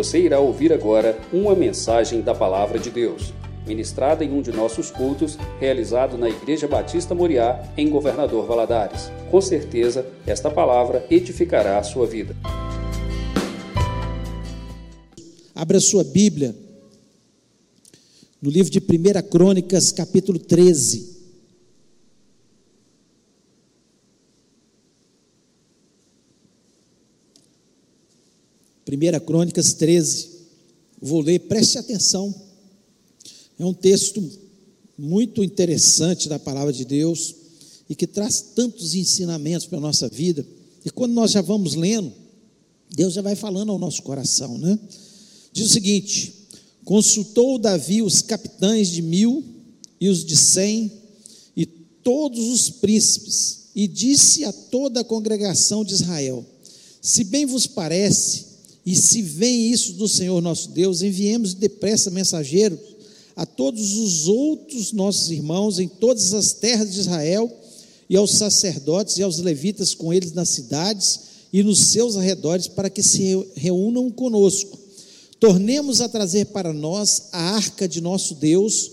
Você irá ouvir agora uma mensagem da Palavra de Deus, ministrada em um de nossos cultos, realizado na Igreja Batista Moriá, em Governador Valadares. Com certeza, esta palavra edificará a sua vida. Abra sua Bíblia no livro de 1 Crônicas, capítulo 13. Primeira Crônicas 13. Vou ler, preste atenção. É um texto muito interessante da palavra de Deus e que traz tantos ensinamentos para a nossa vida. E quando nós já vamos lendo, Deus já vai falando ao nosso coração, né? Diz o seguinte: consultou Davi os capitães de mil e os de cem e todos os príncipes, e disse a toda a congregação de Israel: Se bem vos parece, e se vem isso do Senhor nosso Deus, enviemos depressa mensageiros a todos os outros nossos irmãos em todas as terras de Israel, e aos sacerdotes e aos levitas com eles nas cidades e nos seus arredores, para que se reúnam conosco. Tornemos a trazer para nós a arca de nosso Deus,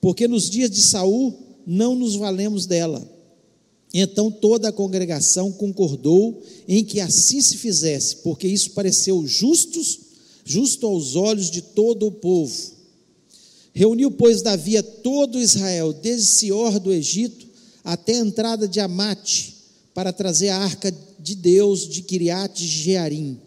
porque nos dias de Saul não nos valemos dela. Então toda a congregação concordou em que assim se fizesse, porque isso pareceu justos, justo aos olhos de todo o povo. Reuniu, pois, Davi a todo Israel, desde Sior do Egito até a entrada de Amate, para trazer a arca de Deus de Kiriat Jearim.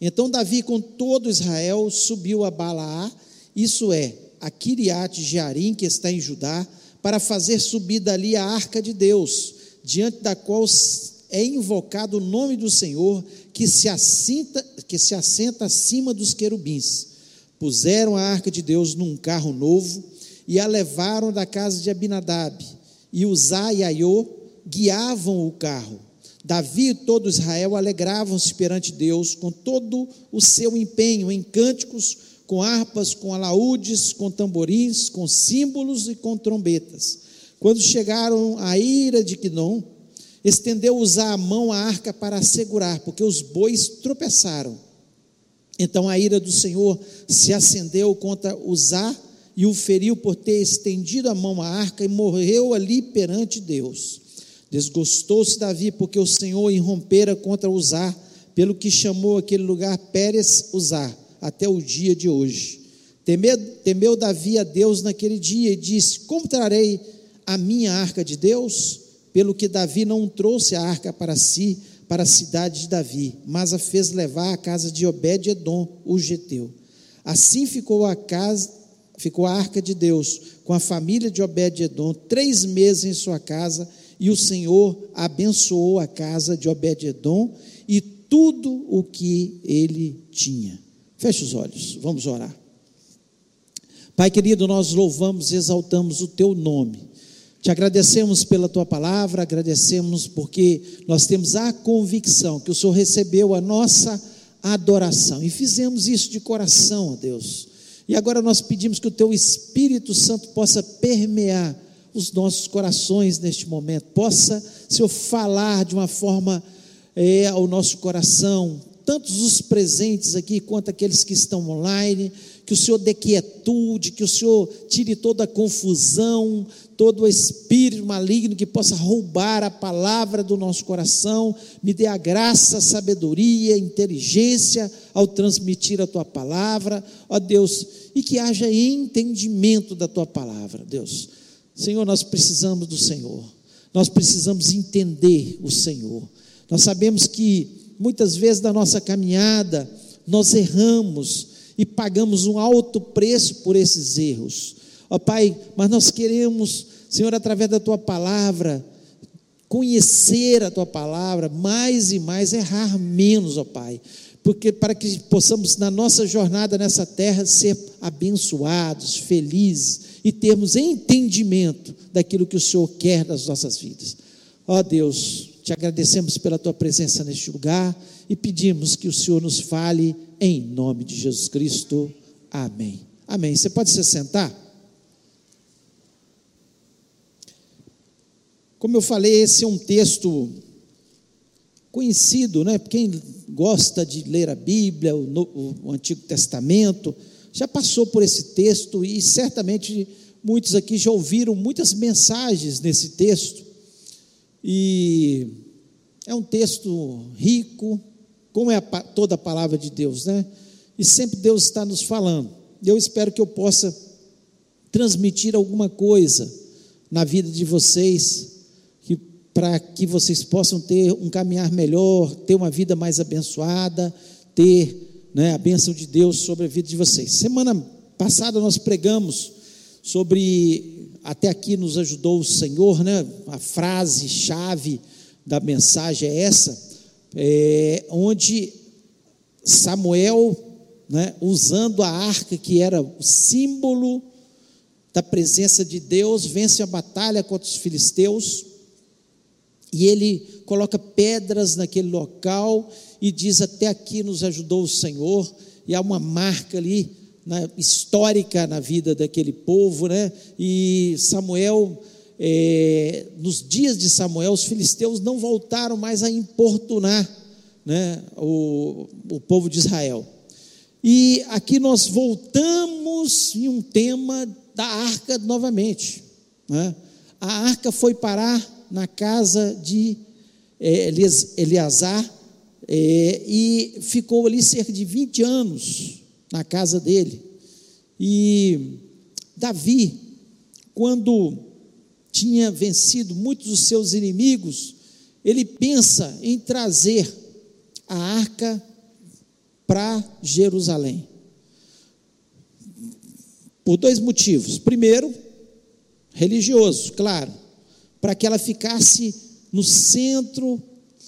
Então Davi com todo Israel subiu a Balaá, isso é, a Kiriat Jearim, que está em Judá, para fazer subir dali a arca de Deus, diante da qual é invocado o nome do Senhor, que se assenta, que se assenta acima dos querubins. Puseram a arca de Deus num carro novo e a levaram da casa de Abinadab. E Uzá e Aiô guiavam o carro. Davi e todo Israel alegravam-se perante Deus com todo o seu empenho em cânticos, com harpas, com alaúdes, com tamborins, com símbolos e com trombetas. Quando chegaram à ira de Quinon, estendeu usar a mão à arca para assegurar, porque os bois tropeçaram. Então a ira do Senhor se acendeu contra Uzá e o feriu por ter estendido a mão à arca e morreu ali perante Deus. Desgostou-se Davi porque o Senhor irrompera contra Uzá, pelo que chamou aquele lugar Pérez Uzá, até o dia de hoje. Temeu, temeu Davi a Deus naquele dia e disse: Como trarei a minha arca de Deus? pelo que Davi não trouxe a arca para si, para a cidade de Davi, mas a fez levar à casa de Obed-edom, o geteu. Assim ficou a casa, ficou a arca de Deus com a família de Obed-edom três meses em sua casa, e o Senhor abençoou a casa de Obed-edom e tudo o que ele tinha. Feche os olhos, vamos orar. Pai querido, nós louvamos e exaltamos o teu nome. Te agradecemos pela tua palavra, agradecemos porque nós temos a convicção que o Senhor recebeu a nossa adoração e fizemos isso de coração, ó Deus. E agora nós pedimos que o teu Espírito Santo possa permear os nossos corações neste momento, possa, Senhor, falar de uma forma é, ao nosso coração, tantos os presentes aqui quanto aqueles que estão online, que o Senhor dê quietude, que o Senhor tire toda a confusão, todo o espírito maligno que possa roubar a palavra do nosso coração, me dê a graça, sabedoria, inteligência ao transmitir a tua palavra, ó Deus, e que haja entendimento da tua palavra, Deus. Senhor, nós precisamos do Senhor, nós precisamos entender o Senhor. Nós sabemos que muitas vezes da nossa caminhada nós erramos, e pagamos um alto preço por esses erros. Ó Pai, mas nós queremos, Senhor, através da tua palavra, conhecer a tua palavra mais e mais, errar menos, ó Pai. Porque para que possamos na nossa jornada nessa terra ser abençoados, felizes e termos entendimento daquilo que o Senhor quer das nossas vidas. Ó Deus, te agradecemos pela tua presença neste lugar e pedimos que o Senhor nos fale em nome de Jesus Cristo. Amém. Amém. Você pode se sentar? Como eu falei, esse é um texto conhecido, né? Quem gosta de ler a Bíblia, o, o Antigo Testamento, já passou por esse texto e certamente muitos aqui já ouviram muitas mensagens nesse texto. E é um texto rico, como é a, toda a palavra de Deus, né? E sempre Deus está nos falando. Eu espero que eu possa transmitir alguma coisa na vida de vocês, para que vocês possam ter um caminhar melhor, ter uma vida mais abençoada, ter né, a bênção de Deus sobre a vida de vocês. Semana passada nós pregamos sobre, até aqui nos ajudou o Senhor, né? A frase chave da mensagem é essa, é, onde Samuel, né, usando a arca que era o símbolo da presença de Deus, vence a batalha contra os filisteus, e ele coloca pedras naquele local e diz: Até aqui nos ajudou o Senhor, e há uma marca ali né, histórica na vida daquele povo, né? E Samuel, é, nos dias de Samuel, os filisteus não voltaram mais a importunar né, o, o povo de Israel. E aqui nós voltamos em um tema da arca novamente. Né? A arca foi parar na casa de é, Eleazar é, e ficou ali cerca de 20 anos na casa dele. E Davi, quando tinha vencido muitos dos seus inimigos, ele pensa em trazer a arca para Jerusalém. Por dois motivos. Primeiro, religioso, claro, para que ela ficasse no centro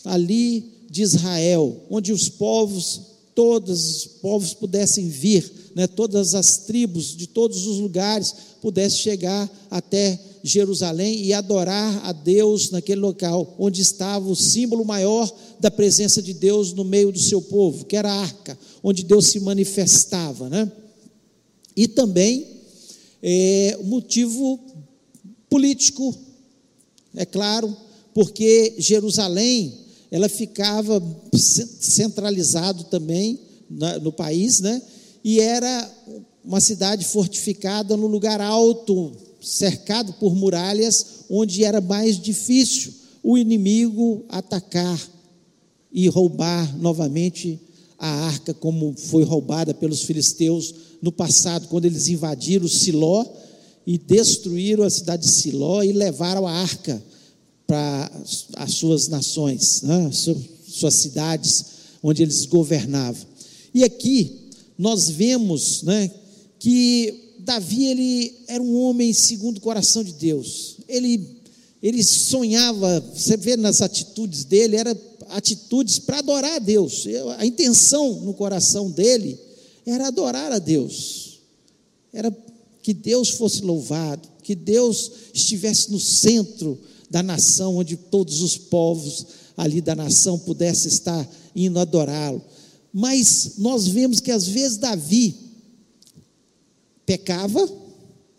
ali de Israel, onde os povos, todos os povos pudessem vir, né, todas as tribos de todos os lugares pudessem chegar até Jerusalém e adorar a Deus naquele local, onde estava o símbolo maior da presença de Deus no meio do seu povo, que era a arca, onde Deus se manifestava. Né? E também é, motivo político, é claro, porque Jerusalém ela ficava centralizado também no país, né? E era uma cidade fortificada no lugar alto, cercado por muralhas, onde era mais difícil o inimigo atacar e roubar novamente a arca, como foi roubada pelos filisteus no passado, quando eles invadiram Siló e destruíram a cidade de Siló e levaram a arca para as suas nações, né? suas cidades onde eles governavam. E aqui nós vemos né, que Davi ele era um homem segundo o coração de Deus. Ele ele sonhava, você vê nas atitudes dele, era atitudes para adorar a Deus. A intenção no coração dele era adorar a Deus. Era que Deus fosse louvado, que Deus estivesse no centro da nação, onde todos os povos ali da nação pudessem estar indo adorá-lo. Mas nós vemos que às vezes Davi pecava,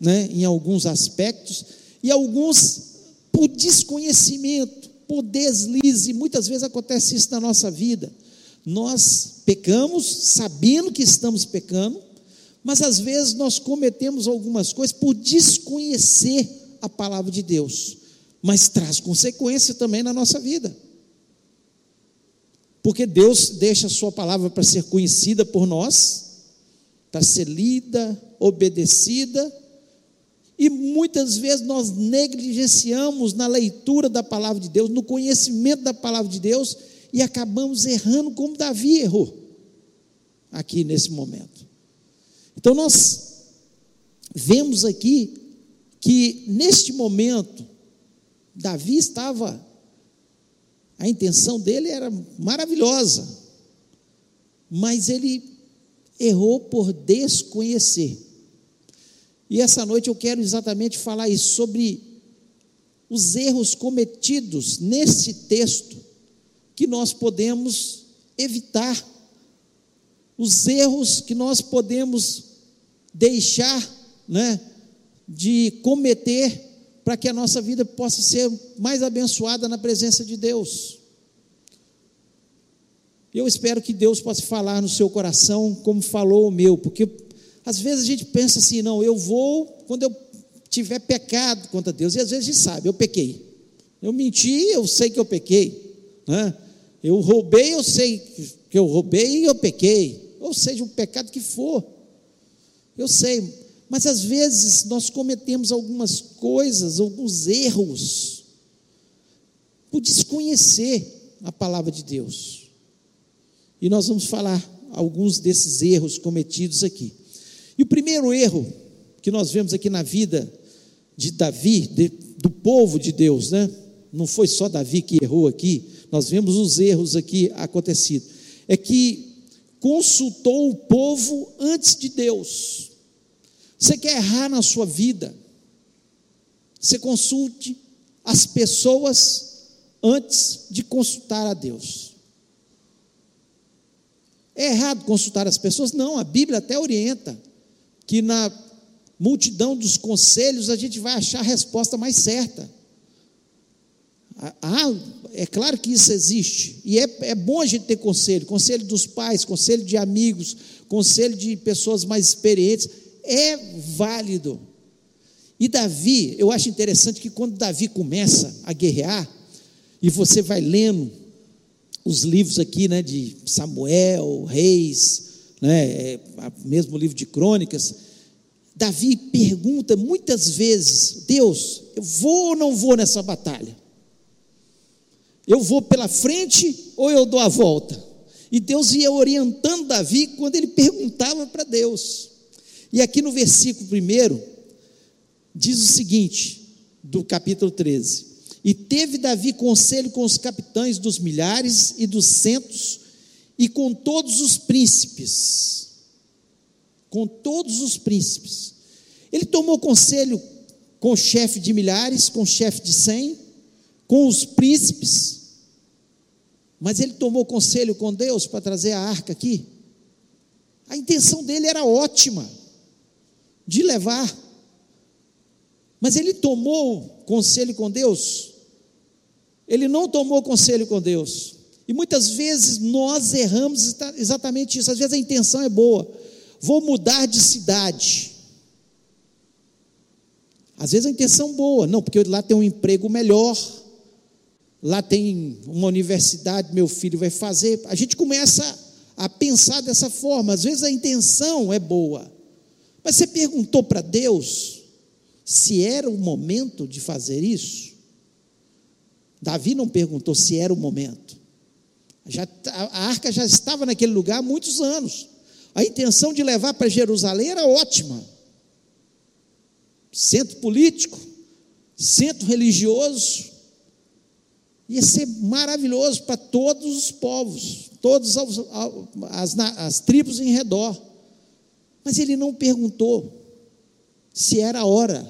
né, em alguns aspectos, e alguns por desconhecimento, por deslize, muitas vezes acontece isso na nossa vida. Nós pecamos sabendo que estamos pecando, mas às vezes nós cometemos algumas coisas por desconhecer a palavra de Deus, mas traz consequência também na nossa vida. Porque Deus deixa a sua palavra para ser conhecida por nós, para ser lida, obedecida, e muitas vezes nós negligenciamos na leitura da palavra de Deus, no conhecimento da palavra de Deus, e acabamos errando como Davi errou, aqui nesse momento. Então nós vemos aqui que neste momento, Davi estava a intenção dele era maravilhosa, mas ele errou por desconhecer. E essa noite eu quero exatamente falar isso, sobre os erros cometidos nesse texto que nós podemos evitar, os erros que nós podemos deixar né, de cometer para que a nossa vida possa ser mais abençoada na presença de Deus. Eu espero que Deus possa falar no seu coração como falou o meu, porque às vezes a gente pensa assim, não, eu vou quando eu tiver pecado contra Deus, e às vezes a gente sabe, eu pequei. Eu menti, eu sei que eu pequei. Né? Eu roubei, eu sei que eu roubei e eu pequei. Ou seja, o pecado que for. Eu sei, mas às vezes nós cometemos algumas coisas, alguns erros, por desconhecer a palavra de Deus. E nós vamos falar alguns desses erros cometidos aqui. E o primeiro erro que nós vemos aqui na vida de Davi, de, do povo de Deus, né? Não foi só Davi que errou aqui, nós vemos os erros aqui acontecidos. É que consultou o povo antes de Deus. Você quer errar na sua vida? Você consulte as pessoas antes de consultar a Deus. É errado consultar as pessoas? Não, a Bíblia até orienta que na multidão dos conselhos a gente vai achar a resposta mais certa. Ah, é claro que isso existe, e é, é bom a gente ter conselho conselho dos pais, conselho de amigos, conselho de pessoas mais experientes, é válido. E Davi, eu acho interessante que quando Davi começa a guerrear, e você vai lendo os livros aqui, né, de Samuel, Reis, né, é, mesmo livro de Crônicas, Davi pergunta muitas vezes: Deus, eu vou ou não vou nessa batalha? Eu vou pela frente ou eu dou a volta? E Deus ia orientando Davi quando ele perguntava para Deus. E aqui no versículo primeiro, diz o seguinte, do capítulo 13: e teve Davi conselho com os capitães dos milhares e dos centos e com todos os príncipes. Com todos os príncipes. Ele tomou conselho com o chefe de milhares, com o chefe de cem, com os príncipes. Mas ele tomou conselho com Deus para trazer a arca aqui. A intenção dele era ótima, de levar. Mas ele tomou conselho com Deus ele não tomou conselho com Deus. E muitas vezes nós erramos exatamente isso. Às vezes a intenção é boa. Vou mudar de cidade. Às vezes a intenção é boa, não, porque lá tem um emprego melhor, lá tem uma universidade, meu filho vai fazer. A gente começa a pensar dessa forma. Às vezes a intenção é boa, mas você perguntou para Deus se era o momento de fazer isso? Davi não perguntou se era o momento. Já, a arca já estava naquele lugar há muitos anos. A intenção de levar para Jerusalém era ótima. Centro político, centro religioso, ia ser maravilhoso para todos os povos, todas as, as, as tribos em redor. Mas ele não perguntou se era a hora.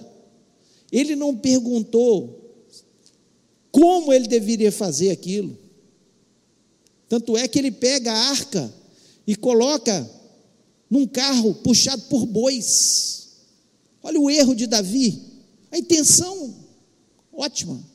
Ele não perguntou como ele deveria fazer aquilo. Tanto é que ele pega a arca e coloca num carro puxado por bois. Olha o erro de Davi. A intenção, ótima.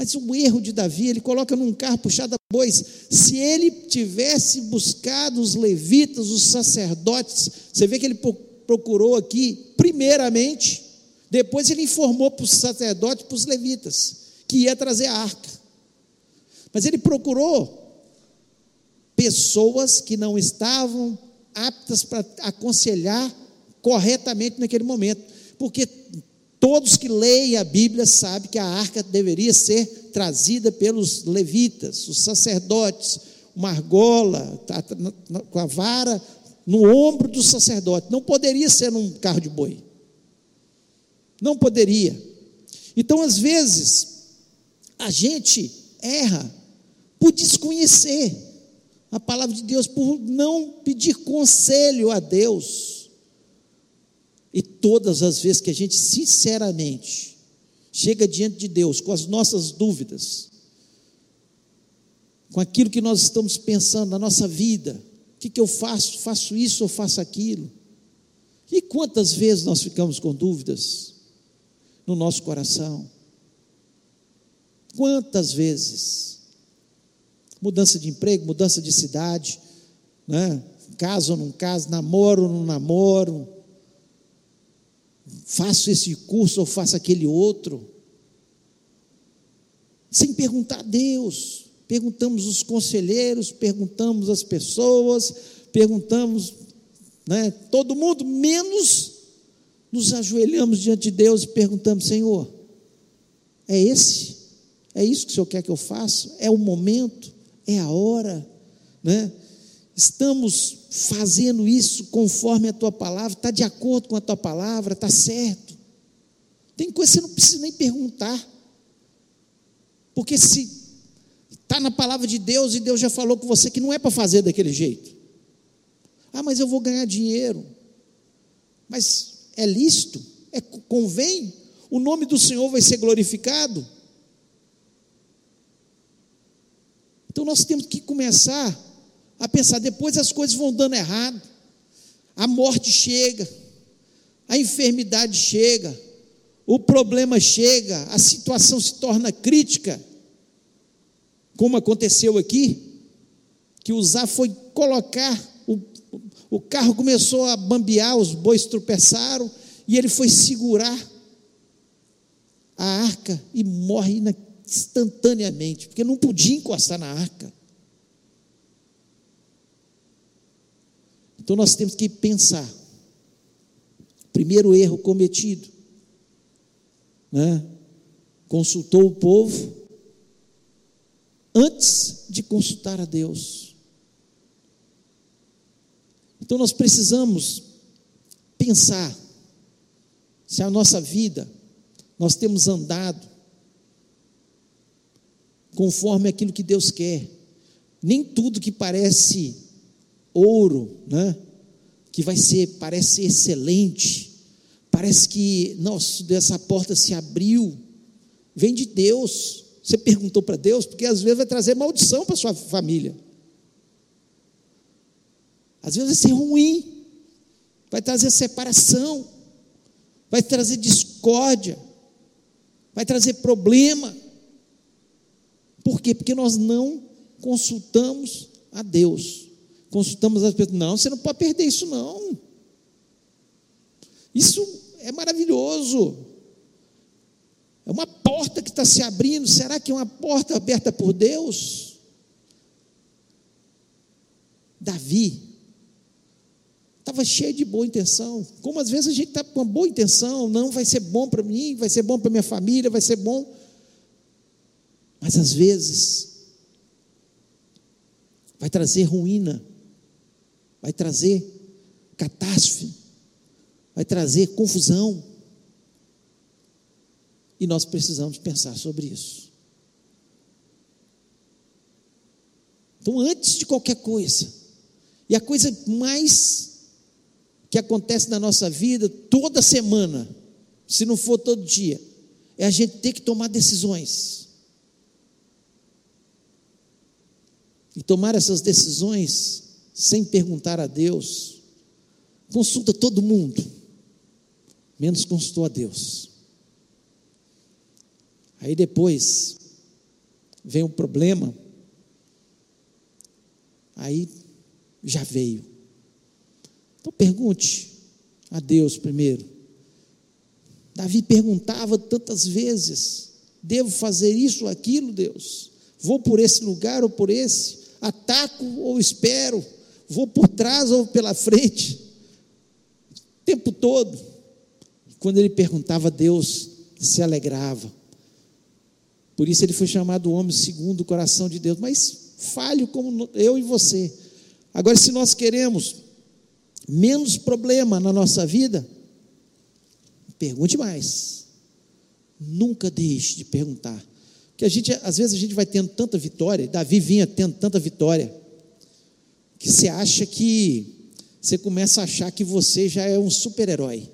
Mas o erro de Davi, ele coloca num carro puxado a bois. Se ele tivesse buscado os levitas, os sacerdotes, você vê que ele procurou aqui, primeiramente, depois ele informou para os sacerdotes, para os levitas que ia trazer a arca. Mas ele procurou pessoas que não estavam aptas para aconselhar corretamente naquele momento, porque todos que leem a Bíblia sabem que a arca deveria ser trazida pelos levitas, os sacerdotes, uma argola com a vara no ombro do sacerdote, não poderia ser num carro de boi, não poderia. Então, às vezes, a gente erra por desconhecer a palavra de Deus, por não pedir conselho a Deus. E todas as vezes que a gente sinceramente chega diante de Deus com as nossas dúvidas, com aquilo que nós estamos pensando na nossa vida, o que, que eu faço? Faço isso ou faço aquilo? E quantas vezes nós ficamos com dúvidas no nosso coração? Quantas vezes? Mudança de emprego, mudança de cidade, né? caso ou não caso, namoro ou não namoro, faço esse curso ou faço aquele outro, sem perguntar a Deus. Perguntamos os conselheiros, perguntamos as pessoas, perguntamos né, todo mundo, menos nos ajoelhamos diante de Deus e perguntamos: Senhor, é esse? É isso que o Senhor quer que eu faça? É o momento? É a hora? Né? Estamos fazendo isso conforme a tua palavra? Está de acordo com a tua palavra? Está certo? Tem coisa que você não precisa nem perguntar. Porque se está na palavra de Deus e Deus já falou com você que não é para fazer daquele jeito. Ah, mas eu vou ganhar dinheiro. Mas é lícito? É, convém? O nome do Senhor vai ser glorificado? Então nós temos que começar a pensar, depois as coisas vão dando errado, a morte chega, a enfermidade chega, o problema chega, a situação se torna crítica, como aconteceu aqui, que o Zá foi colocar, o, o carro começou a bambear, os bois tropeçaram, e ele foi segurar a arca e morre instantaneamente, porque não podia encostar na arca. Então nós temos que pensar. Primeiro erro cometido, né? consultou o povo antes de consultar a Deus. Então nós precisamos pensar se a nossa vida nós temos andado conforme aquilo que Deus quer. Nem tudo que parece ouro, né? Que vai ser, parece excelente, parece que, nossa, essa porta se abriu, vem de Deus. Você perguntou para Deus, porque às vezes vai trazer maldição para sua família. Às vezes vai ser ruim, vai trazer separação, vai trazer discórdia, vai trazer problema. Por quê? Porque nós não consultamos a Deus. Consultamos as pessoas. Não, você não pode perder isso, não. Isso é maravilhoso. É uma porta que está se abrindo. Será que é uma porta aberta por Deus? Davi estava cheio de boa intenção. Como às vezes a gente está com uma boa intenção, não vai ser bom para mim, vai ser bom para minha família, vai ser bom. Mas às vezes vai trazer ruína, vai trazer catástrofe, vai trazer confusão. E nós precisamos pensar sobre isso. Então, antes de qualquer coisa, e a coisa mais que acontece na nossa vida toda semana, se não for todo dia, é a gente ter que tomar decisões. E tomar essas decisões sem perguntar a Deus, consulta todo mundo, menos consultou a Deus. Aí depois vem o problema, aí já veio. Então pergunte a Deus primeiro. Davi perguntava tantas vezes: devo fazer isso ou aquilo, Deus? Vou por esse lugar ou por esse? Ataco ou espero? Vou por trás ou pela frente? O tempo todo. Quando ele perguntava, Deus se alegrava. Por isso ele foi chamado homem segundo o coração de Deus. Mas falho como eu e você. Agora, se nós queremos menos problema na nossa vida, pergunte mais. Nunca deixe de perguntar. Que a gente, às vezes, a gente vai tendo tanta vitória, Davi vinha tendo tanta vitória, que você acha que você começa a achar que você já é um super-herói.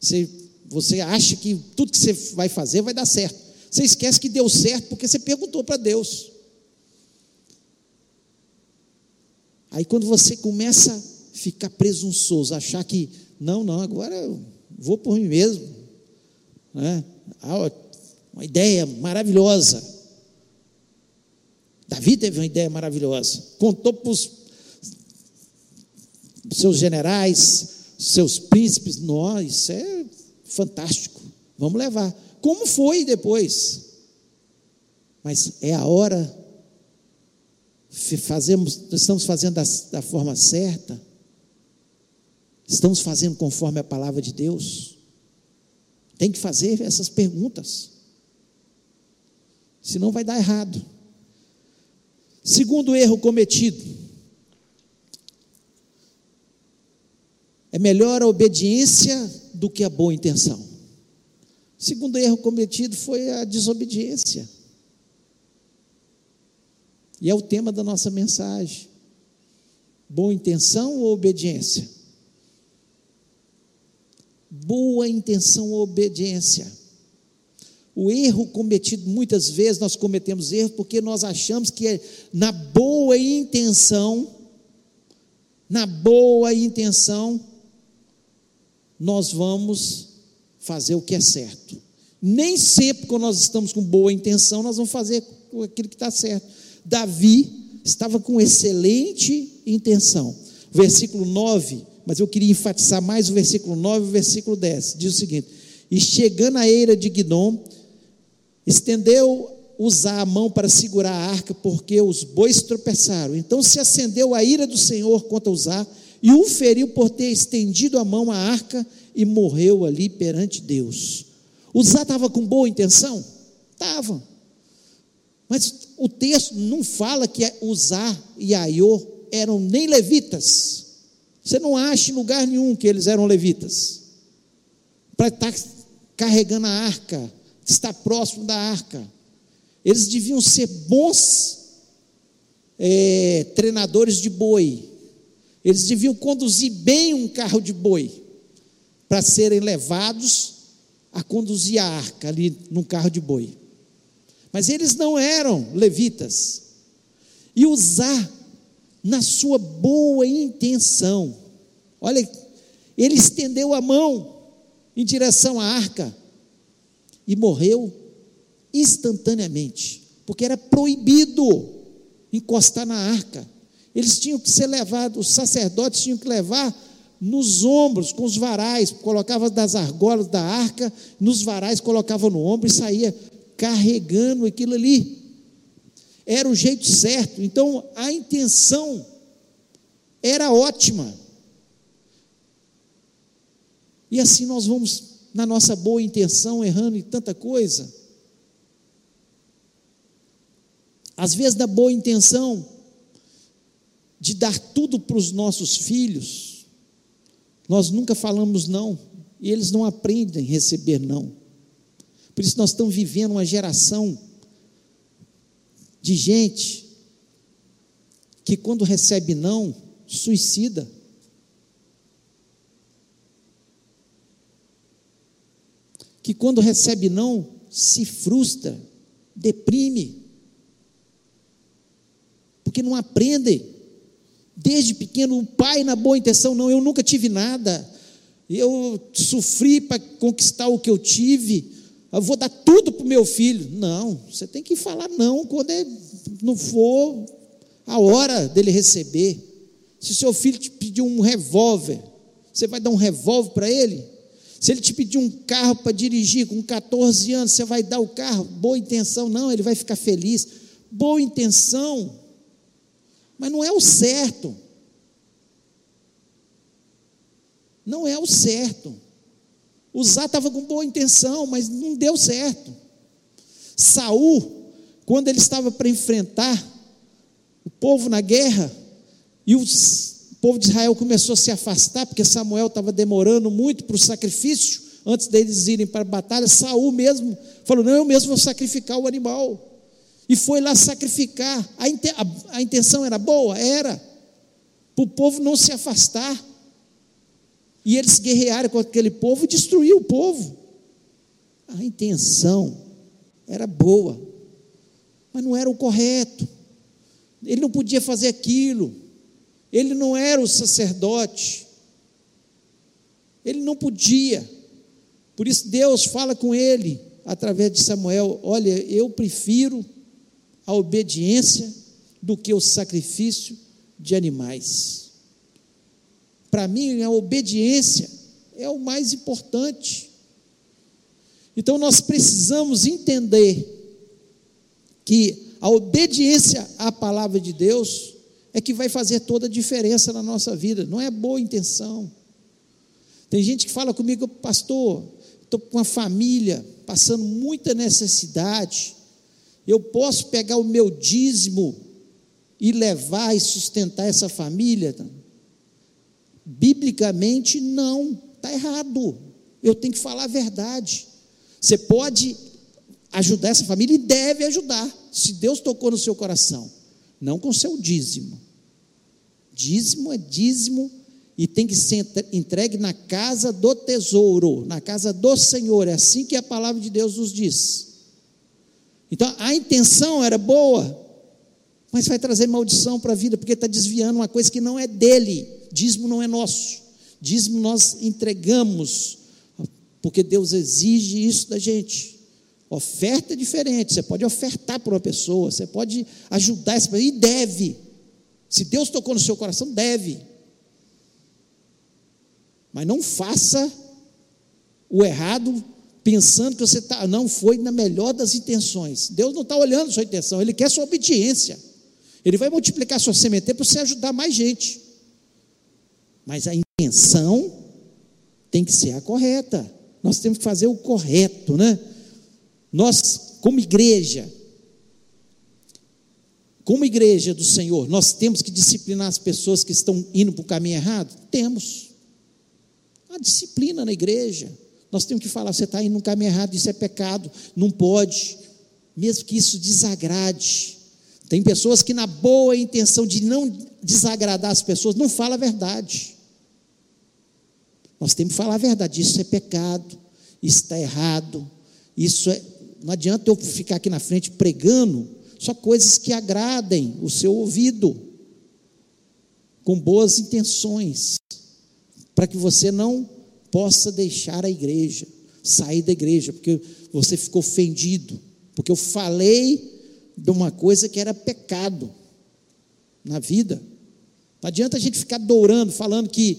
Você, você acha que tudo que você vai fazer vai dar certo. Você esquece que deu certo porque você perguntou para Deus. Aí quando você começa ficar presunçoso, achar que, não, não, agora eu vou por mim mesmo. Né? Ah, uma ideia maravilhosa. Davi teve uma ideia maravilhosa. Contou para os seus generais, seus príncipes. Nossa, isso é fantástico. Vamos levar. Como foi depois? Mas é a hora. Fazemos, estamos fazendo da, da forma certa. Estamos fazendo conforme a palavra de Deus. Tem que fazer essas perguntas. Senão vai dar errado. Segundo erro cometido, é melhor a obediência do que a boa intenção. Segundo erro cometido foi a desobediência. E é o tema da nossa mensagem. Boa intenção ou obediência? Boa intenção ou obediência? O erro cometido, muitas vezes nós cometemos erro porque nós achamos que é na boa intenção, na boa intenção, nós vamos fazer o que é certo. Nem sempre, quando nós estamos com boa intenção, nós vamos fazer aquilo que está certo. Davi estava com excelente intenção. Versículo 9, mas eu queria enfatizar mais o versículo 9 e o versículo 10. Diz o seguinte: E chegando à eira de Guidom, estendeu usar a mão para segurar a arca, porque os bois tropeçaram. Então se acendeu a ira do Senhor contra Uzá, e o feriu por ter estendido a mão à arca e morreu ali perante Deus. Uzá estava com boa intenção? Estava. Mas o texto não fala que Uzá e Aiô eram nem levitas. Você não acha em lugar nenhum que eles eram levitas. Para estar carregando a arca, está próximo da arca. Eles deviam ser bons é, treinadores de boi. Eles deviam conduzir bem um carro de boi para serem levados a conduzir a arca ali num carro de boi. Mas eles não eram levitas. E usar na sua boa intenção. Olha, ele estendeu a mão em direção à arca e morreu instantaneamente, porque era proibido encostar na arca. Eles tinham que ser levados, os sacerdotes tinham que levar nos ombros, com os varais, colocava das argolas da arca, nos varais colocava no ombro e saía carregando aquilo ali. Era o jeito certo. Então a intenção era ótima. E assim nós vamos na nossa boa intenção, errando em tanta coisa. Às vezes, da boa intenção de dar tudo para os nossos filhos, nós nunca falamos não, e eles não aprendem a receber não. Por isso, nós estamos vivendo uma geração de gente que, quando recebe não, suicida. que quando recebe não, se frustra, deprime, porque não aprendem. Desde pequeno, o pai, na boa intenção, não, eu nunca tive nada, eu sofri para conquistar o que eu tive, eu vou dar tudo para o meu filho. Não, você tem que falar não quando é, não for a hora dele receber. Se seu filho te pedir um revólver, você vai dar um revólver para ele? Se ele te pedir um carro para dirigir com 14 anos, você vai dar o carro? Boa intenção, não, ele vai ficar feliz. Boa intenção, mas não é o certo. Não é o certo. Zá estava com boa intenção, mas não deu certo. Saul, quando ele estava para enfrentar o povo na guerra, e os o povo de Israel começou a se afastar, porque Samuel estava demorando muito para o sacrifício, antes deles irem para a batalha. Saul mesmo falou: Não, eu mesmo vou sacrificar o animal. E foi lá sacrificar. A, intenção era boa? Era. Para o povo não se afastar. E eles guerrearam com aquele povo e destruíram o povo. A intenção era boa, mas não era o correto. Ele não podia fazer aquilo. Ele não era o sacerdote. Ele não podia. Por isso Deus fala com ele através de Samuel: Olha, eu prefiro a obediência do que o sacrifício de animais. Para mim, a obediência é o mais importante. Então, nós precisamos entender que a obediência à palavra de Deus é que vai fazer toda a diferença na nossa vida, não é boa intenção. Tem gente que fala comigo, pastor, estou com uma família passando muita necessidade, eu posso pegar o meu dízimo e levar e sustentar essa família? Biblicamente, não, está errado. Eu tenho que falar a verdade. Você pode ajudar essa família e deve ajudar, se Deus tocou no seu coração, não com seu dízimo. Dízimo é dízimo e tem que ser entregue na casa do tesouro, na casa do Senhor. É assim que a palavra de Deus nos diz. Então a intenção era boa, mas vai trazer maldição para a vida, porque está desviando uma coisa que não é dele. Dízimo não é nosso. Dízimo nós entregamos, porque Deus exige isso da gente. Oferta é diferente, você pode ofertar para uma pessoa, você pode ajudar essa pessoa, e deve. Se Deus tocou no seu coração, deve. Mas não faça o errado pensando que você tá, não foi na melhor das intenções. Deus não está olhando sua intenção, Ele quer sua obediência. Ele vai multiplicar sua semente para você ajudar mais gente. Mas a intenção tem que ser a correta. Nós temos que fazer o correto, né? Nós, como igreja, como igreja do Senhor, nós temos que disciplinar as pessoas que estão indo para o caminho errado? Temos. A disciplina na igreja. Nós temos que falar: você está indo no caminho errado, isso é pecado, não pode, mesmo que isso desagrade. Tem pessoas que, na boa intenção de não desagradar as pessoas, não falam a verdade. Nós temos que falar a verdade: isso é pecado, isso está errado, isso é. Não adianta eu ficar aqui na frente pregando só coisas que agradem o seu ouvido, com boas intenções, para que você não possa deixar a igreja, sair da igreja, porque você ficou ofendido, porque eu falei de uma coisa que era pecado na vida. Não adianta a gente ficar dourando, falando que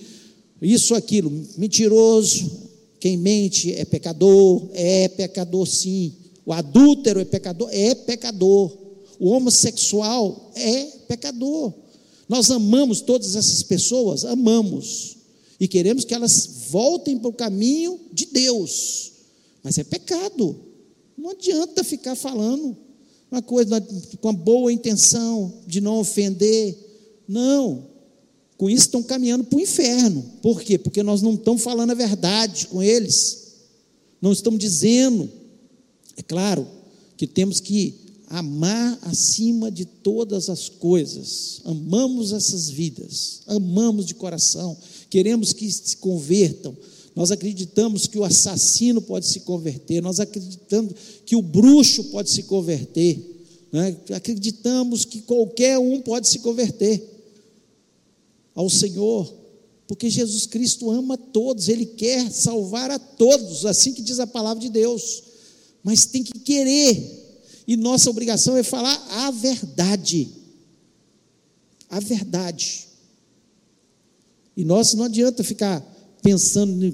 isso, aquilo, mentiroso, quem mente é pecador, é pecador sim. O adúltero é pecador, é pecador. O homossexual é pecador. Nós amamos todas essas pessoas, amamos. E queremos que elas voltem para o caminho de Deus. Mas é pecado. Não adianta ficar falando uma coisa com a boa intenção de não ofender. Não. Com isso estão caminhando para o inferno. Por quê? Porque nós não estamos falando a verdade com eles. Não estamos dizendo. É claro que temos que amar acima de todas as coisas. Amamos essas vidas, amamos de coração, queremos que se convertam. Nós acreditamos que o assassino pode se converter, nós acreditamos que o bruxo pode se converter, né? acreditamos que qualquer um pode se converter ao Senhor, porque Jesus Cristo ama todos, Ele quer salvar a todos, assim que diz a palavra de Deus, mas tem que querer, e nossa obrigação é falar a verdade. A verdade. E nós não adianta ficar pensando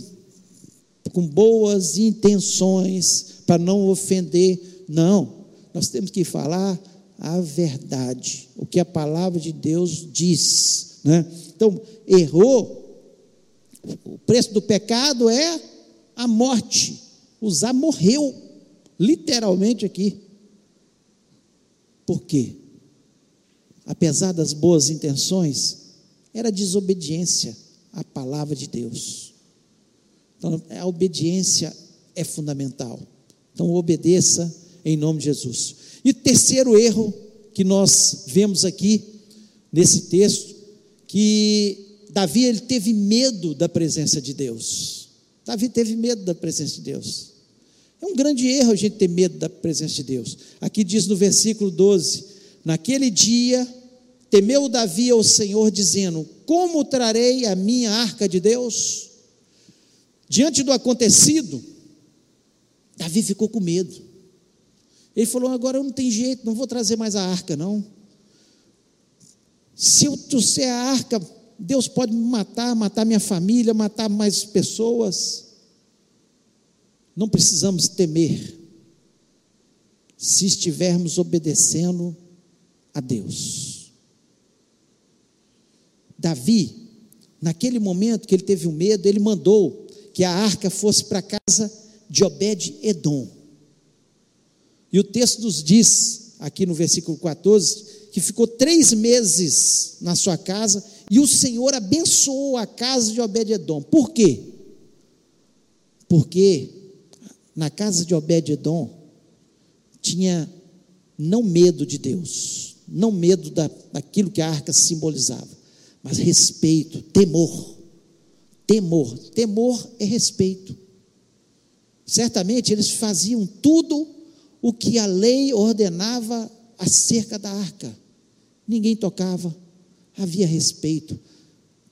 com boas intenções para não ofender. Não. Nós temos que falar a verdade, o que a palavra de Deus diz. Né? Então, errou. O preço do pecado é a morte. Usar morreu, literalmente aqui. Por quê? Apesar das boas intenções, era desobediência à palavra de Deus. Então, a obediência é fundamental. Então, obedeça em nome de Jesus. E terceiro erro que nós vemos aqui nesse texto, que Davi ele teve medo da presença de Deus. Davi teve medo da presença de Deus. É um grande erro a gente ter medo da presença de Deus. Aqui diz no versículo 12: Naquele dia temeu Davi ao Senhor, dizendo: Como trarei a minha arca de Deus? Diante do acontecido, Davi ficou com medo. Ele falou: agora não tem jeito, não vou trazer mais a arca, não. Se eu trouxer a arca, Deus pode me matar, matar minha família, matar mais pessoas. Não precisamos temer, se estivermos obedecendo a Deus. Davi, naquele momento que ele teve o um medo, ele mandou que a arca fosse para a casa de Obed-Edom. E o texto nos diz, aqui no versículo 14, que ficou três meses na sua casa e o Senhor abençoou a casa de Obed-Edom. Por quê? Porque na casa de Obed-Edom tinha não medo de Deus, não medo da, daquilo que a arca simbolizava, mas respeito, temor. Temor, temor é respeito. Certamente eles faziam tudo o que a lei ordenava acerca da arca ninguém tocava, havia respeito,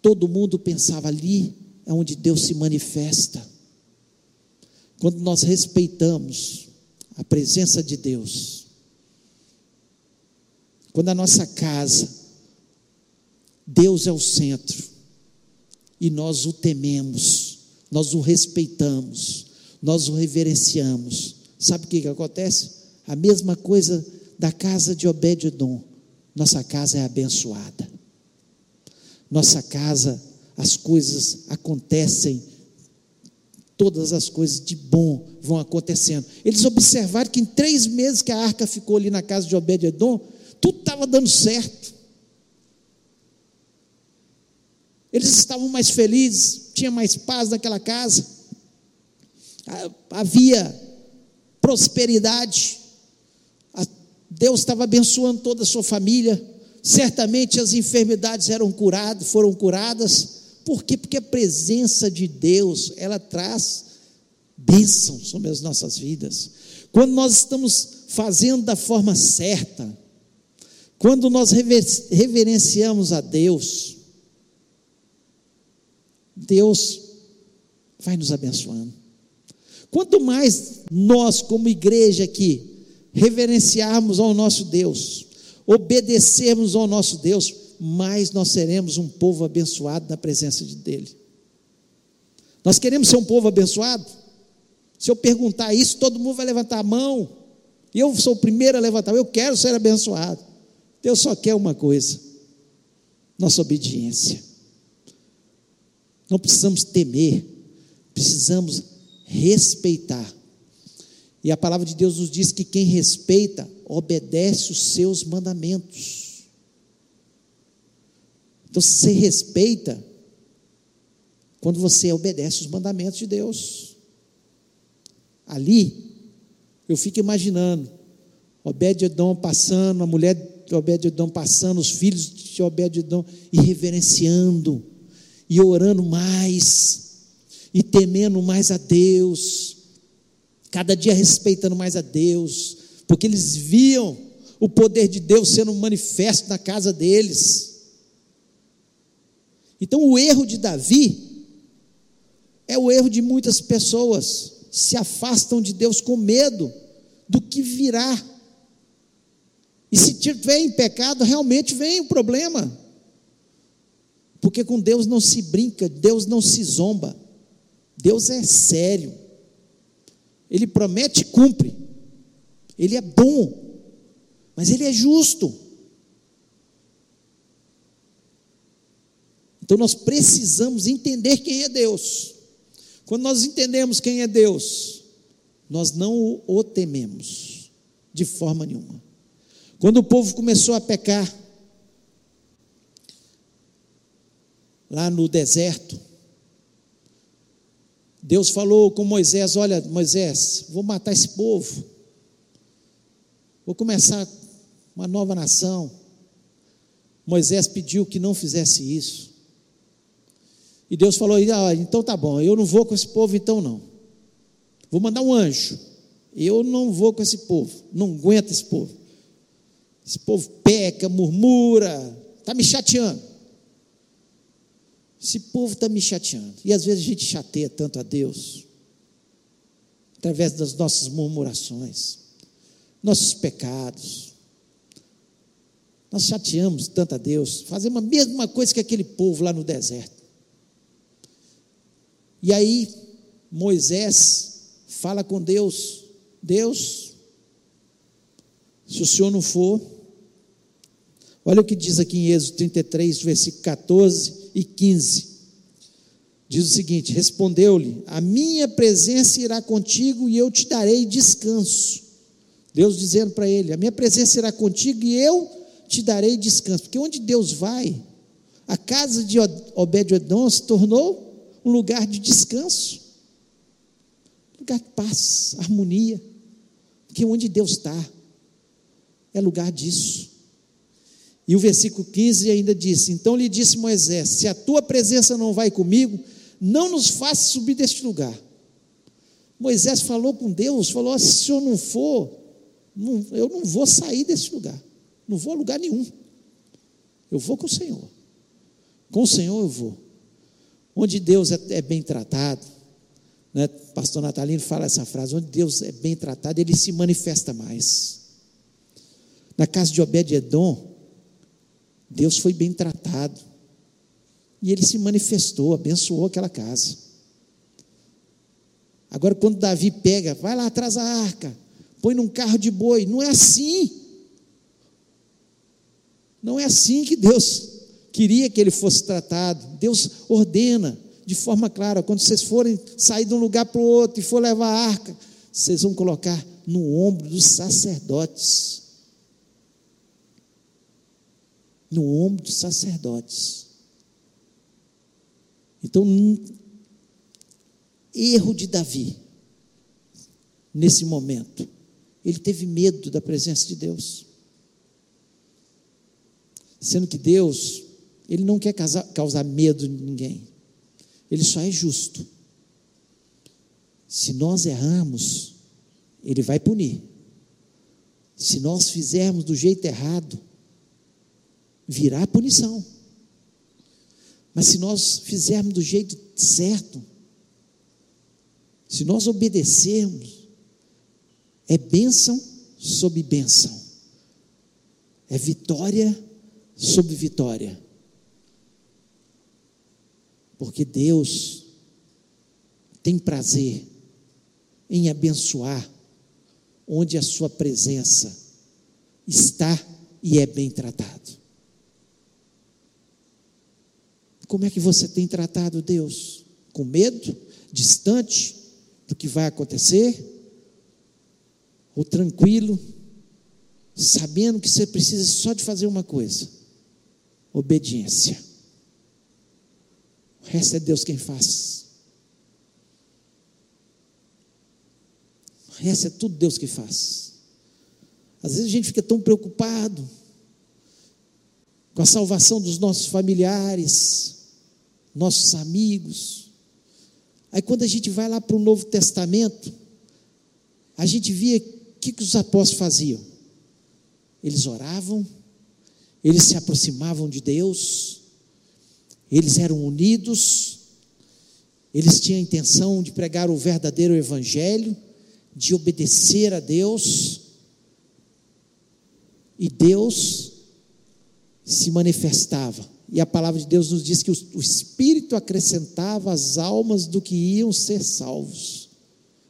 todo mundo pensava ali é onde Deus se manifesta. Quando nós respeitamos a presença de Deus, quando a nossa casa, Deus é o centro, e nós o tememos, nós o respeitamos, nós o reverenciamos, sabe o que, que acontece? A mesma coisa da casa de Obed-Edom nossa casa é abençoada. Nossa casa, as coisas acontecem, todas as coisas de bom vão acontecendo. Eles observaram que em três meses que a arca ficou ali na casa de Obed-Edom, tudo estava dando certo. Eles estavam mais felizes, tinha mais paz naquela casa, havia prosperidade. Deus estava abençoando toda a sua família. Certamente as enfermidades eram curadas, foram curadas. Por quê? Porque a presença de Deus, ela traz bênção sobre as nossas vidas. Quando nós estamos fazendo da forma certa, quando nós reverenciamos a Deus, Deus vai nos abençoando. Quanto mais nós, como igreja aqui, reverenciarmos ao nosso Deus, obedecermos ao nosso Deus, mais nós seremos um povo abençoado na presença de dele. Nós queremos ser um povo abençoado? Se eu perguntar isso, todo mundo vai levantar a mão. E eu sou o primeiro a levantar, eu quero ser abençoado. Deus só quer uma coisa: nossa obediência. Não precisamos temer, precisamos respeitar e a palavra de Deus nos diz que quem respeita, obedece os seus mandamentos. Então, você respeita quando você obedece os mandamentos de Deus. Ali, eu fico imaginando, Obed-Edom passando, a mulher de Obed-Edom passando, os filhos de Obed-Edom, e reverenciando, e orando mais, e temendo mais a Deus, cada dia respeitando mais a Deus, porque eles viam o poder de Deus sendo manifesto na casa deles. Então, o erro de Davi é o erro de muitas pessoas, se afastam de Deus com medo do que virá. E se tiver em pecado, realmente vem o problema. Porque com Deus não se brinca, Deus não se zomba. Deus é sério. Ele promete e cumpre. Ele é bom, mas ele é justo. Então nós precisamos entender quem é Deus. Quando nós entendemos quem é Deus, nós não o tememos de forma nenhuma. Quando o povo começou a pecar, lá no deserto, Deus falou com Moisés: Olha, Moisés, vou matar esse povo, vou começar uma nova nação. Moisés pediu que não fizesse isso. E Deus falou: ah, então tá bom, eu não vou com esse povo, então não. Vou mandar um anjo. Eu não vou com esse povo, não aguento esse povo. Esse povo peca, murmura, está me chateando. Esse povo está me chateando. E às vezes a gente chateia tanto a Deus, através das nossas murmurações. nossos pecados. Nós chateamos tanto a Deus, fazemos a mesma coisa que aquele povo lá no deserto. E aí, Moisés fala com Deus: Deus, se o senhor não for, olha o que diz aqui em Êxodo 33, versículo 14 e 15. Diz o seguinte: Respondeu-lhe: A minha presença irá contigo e eu te darei descanso. Deus dizendo para ele: A minha presença irá contigo e eu te darei descanso. Porque onde Deus vai, a casa de Obed-Edom se tornou um lugar de descanso, lugar de paz, harmonia. Porque onde Deus está, é lugar disso. E o versículo 15 ainda diz: Então lhe disse Moisés: Se a tua presença não vai comigo, não nos faça subir deste lugar. Moisés falou com Deus, falou: se o senhor não for, não, eu não vou sair desse lugar, não vou a lugar nenhum. Eu vou com o Senhor. Com o Senhor eu vou. Onde Deus é, é bem tratado, né? Pastor Natalino fala essa frase: onde Deus é bem tratado, ele se manifesta mais. Na casa de Obed-Edom, Deus foi bem tratado. E ele se manifestou, abençoou aquela casa. Agora, quando Davi pega, vai lá atrás da arca, põe num carro de boi, não é assim. Não é assim que Deus queria que ele fosse tratado. Deus ordena de forma clara: quando vocês forem sair de um lugar para o outro e for levar a arca, vocês vão colocar no ombro dos sacerdotes. No ombro dos sacerdotes. Então, erro de Davi, nesse momento, ele teve medo da presença de Deus. Sendo que Deus, ele não quer causar, causar medo em ninguém, ele só é justo. Se nós errarmos, ele vai punir. Se nós fizermos do jeito errado, virá punição. Mas se nós fizermos do jeito certo, se nós obedecermos, é bênção sobre bênção, é vitória sobre vitória. Porque Deus tem prazer em abençoar onde a sua presença está e é bem tratado. Como é que você tem tratado Deus? Com medo? Distante do que vai acontecer? Ou tranquilo? Sabendo que você precisa só de fazer uma coisa: obediência. O resto é Deus quem faz. O resto é tudo Deus que faz. Às vezes a gente fica tão preocupado com a salvação dos nossos familiares, nossos amigos. Aí quando a gente vai lá para o Novo Testamento, a gente via o que, que os apóstolos faziam. Eles oravam, eles se aproximavam de Deus, eles eram unidos, eles tinham a intenção de pregar o verdadeiro Evangelho, de obedecer a Deus, e Deus se manifestava e a palavra de Deus nos diz que o Espírito acrescentava as almas do que iam ser salvos.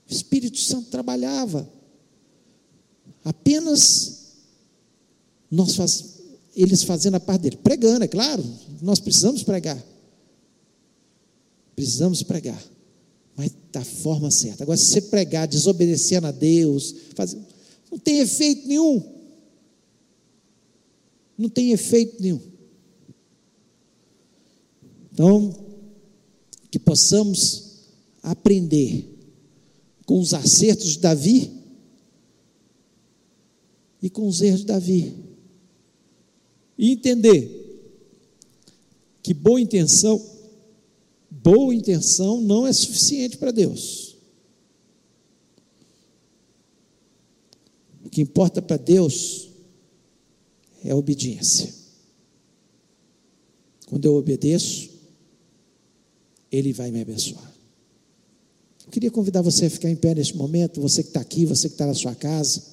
O Espírito Santo trabalhava. Apenas nós faz, eles fazendo a parte dele, pregando, é claro, nós precisamos pregar. Precisamos pregar, mas da forma certa. Agora, se você pregar desobedecendo a Deus, faz, não tem efeito nenhum. Não tem efeito nenhum. Então, que possamos aprender com os acertos de Davi e com os erros de Davi. E entender que boa intenção, boa intenção não é suficiente para Deus. O que importa para Deus é a obediência. Quando eu obedeço, ele vai me abençoar. Eu queria convidar você a ficar em pé neste momento, você que está aqui, você que está na sua casa.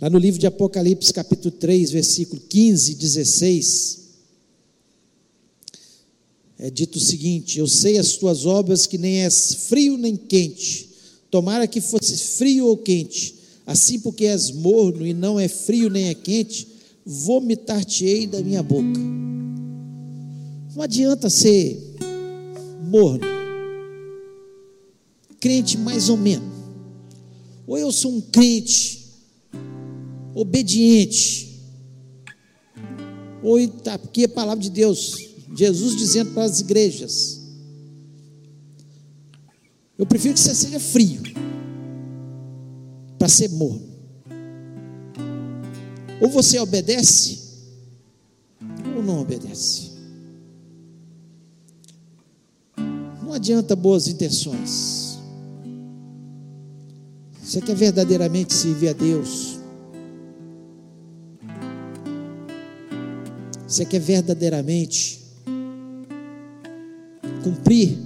Lá no livro de Apocalipse, capítulo 3, versículo 15, 16, é dito o seguinte: Eu sei as tuas obras que nem és frio nem quente. Tomara que fosse frio ou quente. Assim, porque és morno e não é frio nem é quente, vomitar-te-ei da minha boca. Não adianta ser morno, crente mais ou menos. Ou eu sou um crente obediente, ou tá, porque a palavra de Deus, Jesus dizendo para as igrejas, eu prefiro que você seja frio para ser morno. Ou você obedece, ou não obedece. Não adianta boas intenções. Você quer verdadeiramente servir a Deus? Você quer verdadeiramente cumprir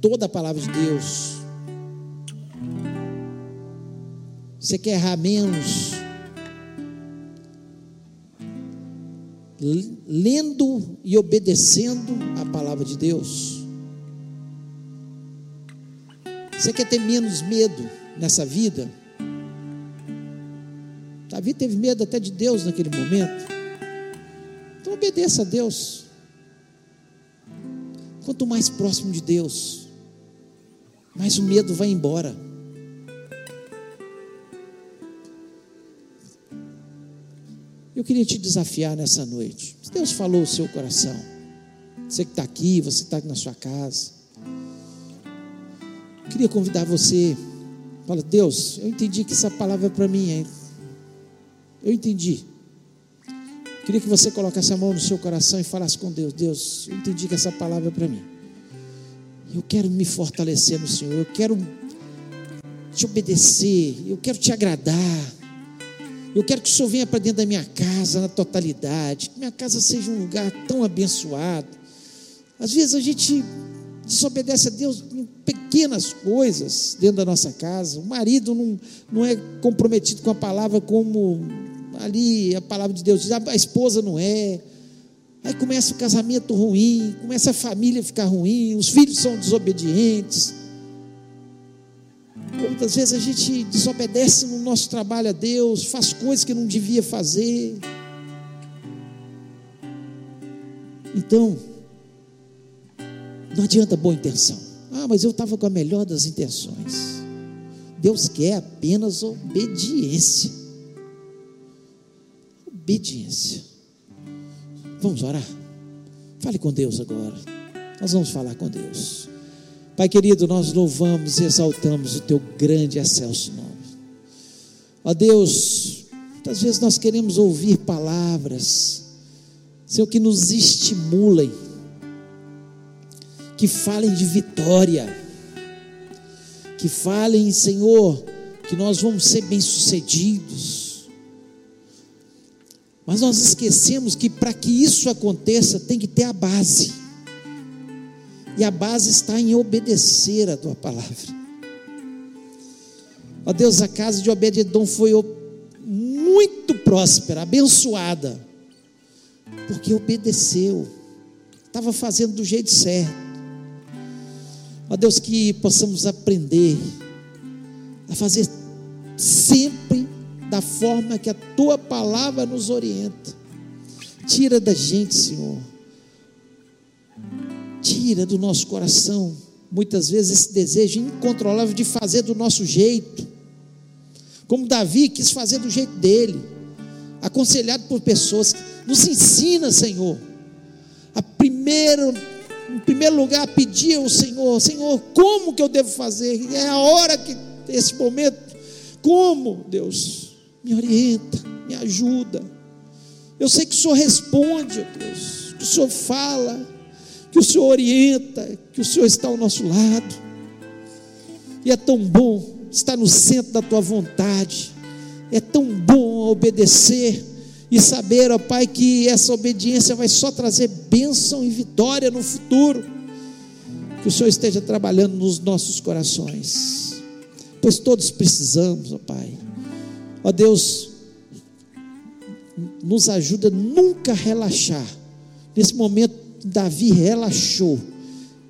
toda a palavra de Deus? Você quer errar menos? Lendo e obedecendo a palavra de Deus. Você quer ter menos medo nessa vida? Davi teve medo até de Deus naquele momento. Então obedeça a Deus. Quanto mais próximo de Deus, mais o medo vai embora. Eu queria te desafiar nessa noite. Deus falou o seu coração, você que está aqui, você está na sua casa, eu queria convidar você. Fala, Deus, eu entendi que essa palavra é para mim, hein? Eu entendi. Queria que você colocasse a mão no seu coração e falasse com Deus: Deus, eu entendi que essa palavra é para mim. Eu quero me fortalecer no Senhor. Eu quero te obedecer. Eu quero te agradar. Eu quero que o Senhor venha para dentro da minha casa na totalidade, que minha casa seja um lugar tão abençoado. Às vezes a gente desobedece a Deus em pequenas coisas dentro da nossa casa. O marido não, não é comprometido com a palavra como ali a palavra de Deus diz, a esposa não é. Aí começa o casamento ruim, começa a família ficar ruim, os filhos são desobedientes. Muitas vezes a gente desobedece no nosso trabalho a Deus, faz coisas que não devia fazer. Então, não adianta boa intenção. Ah, mas eu estava com a melhor das intenções. Deus quer apenas obediência. Obediência. Vamos orar? Fale com Deus agora. Nós vamos falar com Deus. Pai querido, nós louvamos e exaltamos o teu grande e excelso nome. Ó Deus, muitas vezes nós queremos ouvir palavras, Senhor, que nos estimulem, que falem de vitória, que falem, Senhor, que nós vamos ser bem-sucedidos. Mas nós esquecemos que para que isso aconteça tem que ter a base. E a base está em obedecer a tua palavra. Ó Deus, a casa de Obed-Edom foi muito próspera, abençoada, porque obedeceu, estava fazendo do jeito certo. Ó Deus, que possamos aprender a fazer sempre da forma que a tua palavra nos orienta. Tira da gente, Senhor, tira do nosso coração, muitas vezes, esse desejo incontrolável de fazer do nosso jeito, como Davi quis fazer do jeito dele, aconselhado por pessoas. Nos ensina, Senhor, a primeiro, em primeiro lugar, pedir ao Senhor: Senhor, como que eu devo fazer? É a hora que, esse momento, como, Deus, me orienta, me ajuda. Eu sei que o Senhor responde, Deus, que o Senhor fala que o Senhor orienta, que o Senhor está ao nosso lado. E é tão bom estar no centro da tua vontade. É tão bom obedecer e saber, ó Pai, que essa obediência vai só trazer bênção e vitória no futuro. Que o Senhor esteja trabalhando nos nossos corações, pois todos precisamos, ó Pai. Ó Deus, nos ajuda nunca a relaxar. Nesse momento, Davi relaxou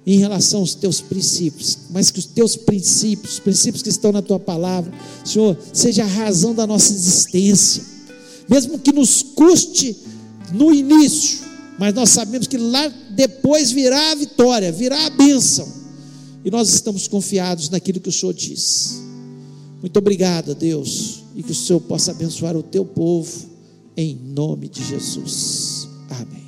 em relação aos teus princípios, mas que os teus princípios, os princípios que estão na tua palavra, Senhor, seja a razão da nossa existência, mesmo que nos custe no início, mas nós sabemos que lá depois virá a vitória, virá a bênção, e nós estamos confiados naquilo que o Senhor diz. Muito obrigado, Deus, e que o Senhor possa abençoar o teu povo, em nome de Jesus. Amém.